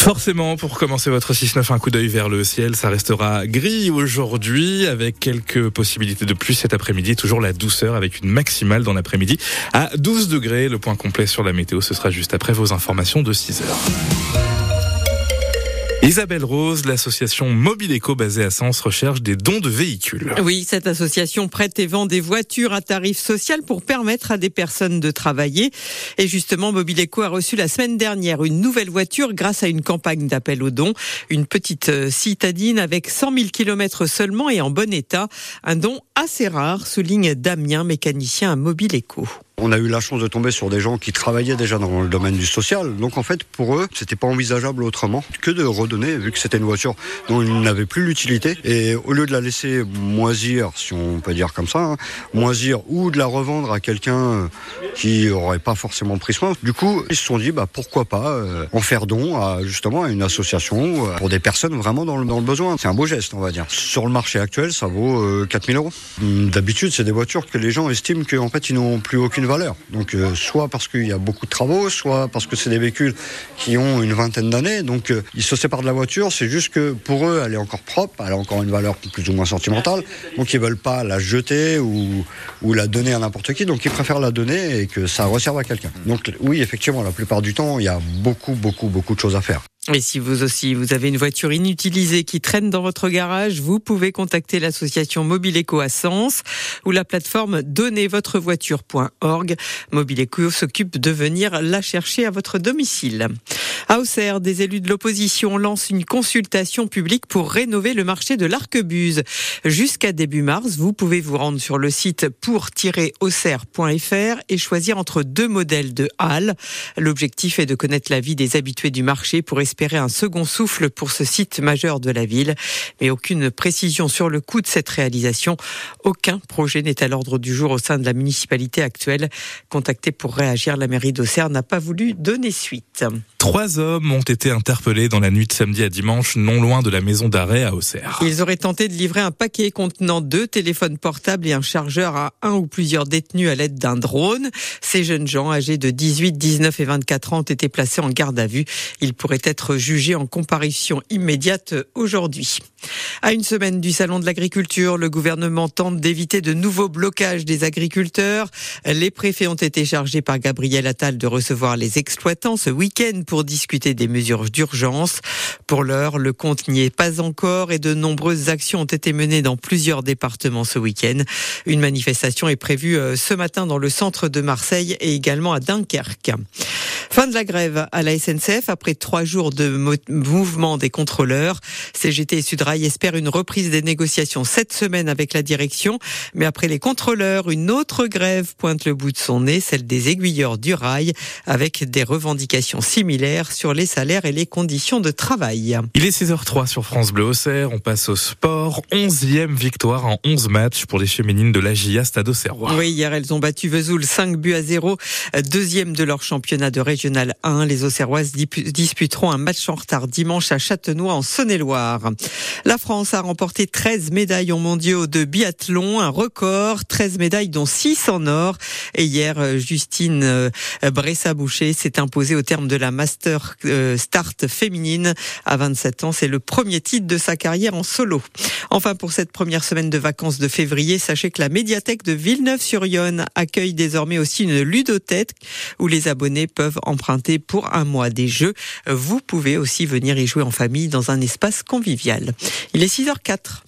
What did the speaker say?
Forcément, pour commencer votre 6-9, un coup d'œil vers le ciel, ça restera gris aujourd'hui avec quelques possibilités de pluie cet après-midi. Toujours la douceur avec une maximale dans l'après-midi à 12 degrés. Le point complet sur la météo, ce sera juste après vos informations de 6 heures. Isabelle Rose, l'association Mobile Eco basée à Sens recherche des dons de véhicules. Oui, cette association prête et vend des voitures à tarif social pour permettre à des personnes de travailler. Et justement, Mobile Eco a reçu la semaine dernière une nouvelle voiture grâce à une campagne d'appel aux dons. Une petite euh, citadine avec 100 000 km seulement et en bon état. Un don assez rare, souligne Damien, mécanicien à Mobile Eco. On a eu la chance de tomber sur des gens qui travaillaient déjà dans le domaine du social. Donc en fait, pour eux, c'était pas envisageable autrement que de redonner, vu que c'était une voiture dont ils n'avaient plus l'utilité. Et au lieu de la laisser moisir, si on peut dire comme ça, hein, moisir ou de la revendre à quelqu'un qui aurait pas forcément pris soin, du coup, ils se sont dit, bah pourquoi pas euh, en faire don à justement à une association euh, pour des personnes vraiment dans le, le besoin. C'est un beau geste, on va dire. Sur le marché actuel, ça vaut euh, 4000 euros. D'habitude, c'est des voitures que les gens estiment qu'en fait, ils n'ont plus aucune Donc euh, soit parce qu'il y a beaucoup de travaux, soit parce que c'est des véhicules qui ont une vingtaine d'années. Donc euh, ils se séparent de la voiture. C'est juste que pour eux, elle est encore propre, elle a encore une valeur plus ou moins sentimentale. Donc ils veulent pas la jeter ou, ou la donner à n'importe qui. Donc ils préfèrent la donner et que ça resserve à quelqu'un. Donc oui, effectivement, la plupart du temps, il y a beaucoup, beaucoup, beaucoup de choses à faire. Et si vous aussi, vous avez une voiture inutilisée qui traîne dans votre garage, vous pouvez contacter l'association Mobile Eco à Sens ou la plateforme donnezvotrevoiture.org. Mobile Eco s'occupe de venir la chercher à votre domicile. Auxerre, des élus de l'opposition lancent une consultation publique pour rénover le marché de l'Arquebuse. Jusqu'à début mars, vous pouvez vous rendre sur le site pour-auxerre.fr et choisir entre deux modèles de halles. L'objectif est de connaître la vie des habitués du marché pour espérer un second souffle pour ce site majeur de la ville. Mais aucune précision sur le coût de cette réalisation. Aucun projet n'est à l'ordre du jour au sein de la municipalité actuelle. Contacté pour réagir, la mairie d'Auxerre n'a pas voulu donner suite. Hommes ont été interpellés dans la nuit de samedi à dimanche, non loin de la maison d'arrêt à Auxerre. Ils auraient tenté de livrer un paquet contenant deux téléphones portables et un chargeur à un ou plusieurs détenus à l'aide d'un drone. Ces jeunes gens, âgés de 18, 19 et 24 ans, ont été placés en garde à vue. Ils pourraient être jugés en comparution immédiate aujourd'hui. À une semaine du Salon de l'agriculture, le gouvernement tente d'éviter de nouveaux blocages des agriculteurs. Les préfets ont été chargés par Gabriel Attal de recevoir les exploitants ce week-end pour discuter des mesures d'urgence. Pour l'heure, le compte n'y est pas encore et de nombreuses actions ont été menées dans plusieurs départements ce week-end. Une manifestation est prévue euh, ce matin dans le centre de Marseille et également à Dunkerque. Fin de la grève à la SNCF après trois jours de mouvement des contrôleurs. CGT et Sudrail espèrent une reprise des négociations cette semaine avec la direction. Mais après les contrôleurs, une autre grève pointe le bout de son nez, celle des aiguilleurs du rail, avec des revendications similaires sur les salaires et les conditions de travail. Il est 6h03 sur France Bleu Auxerre. On passe au sport. Onzième victoire en 11 matchs pour les féminines de la GIA Stade Auxerrois. Oui, hier elles ont battu Vesoul 5 buts à 0, deuxième de leur championnat de région régionale 1. Les Auxerroises disputeront un match en retard dimanche à Châtenois en Saône-et-Loire. La France a remporté 13 médailles en mondiaux de biathlon, un record, 13 médailles dont 6 en or. Et hier, Justine euh, Bressa-Boucher s'est imposée au terme de la Master euh, Start féminine. À 27 ans, c'est le premier titre de sa carrière en solo. Enfin, pour cette première semaine de vacances de février, sachez que la médiathèque de Villeneuve-sur-Yonne accueille désormais aussi une ludothèque où les abonnés peuvent emprunter pour un mois des jeux. Vous pouvez aussi venir y jouer en famille dans un espace convivial. Il est 6h04.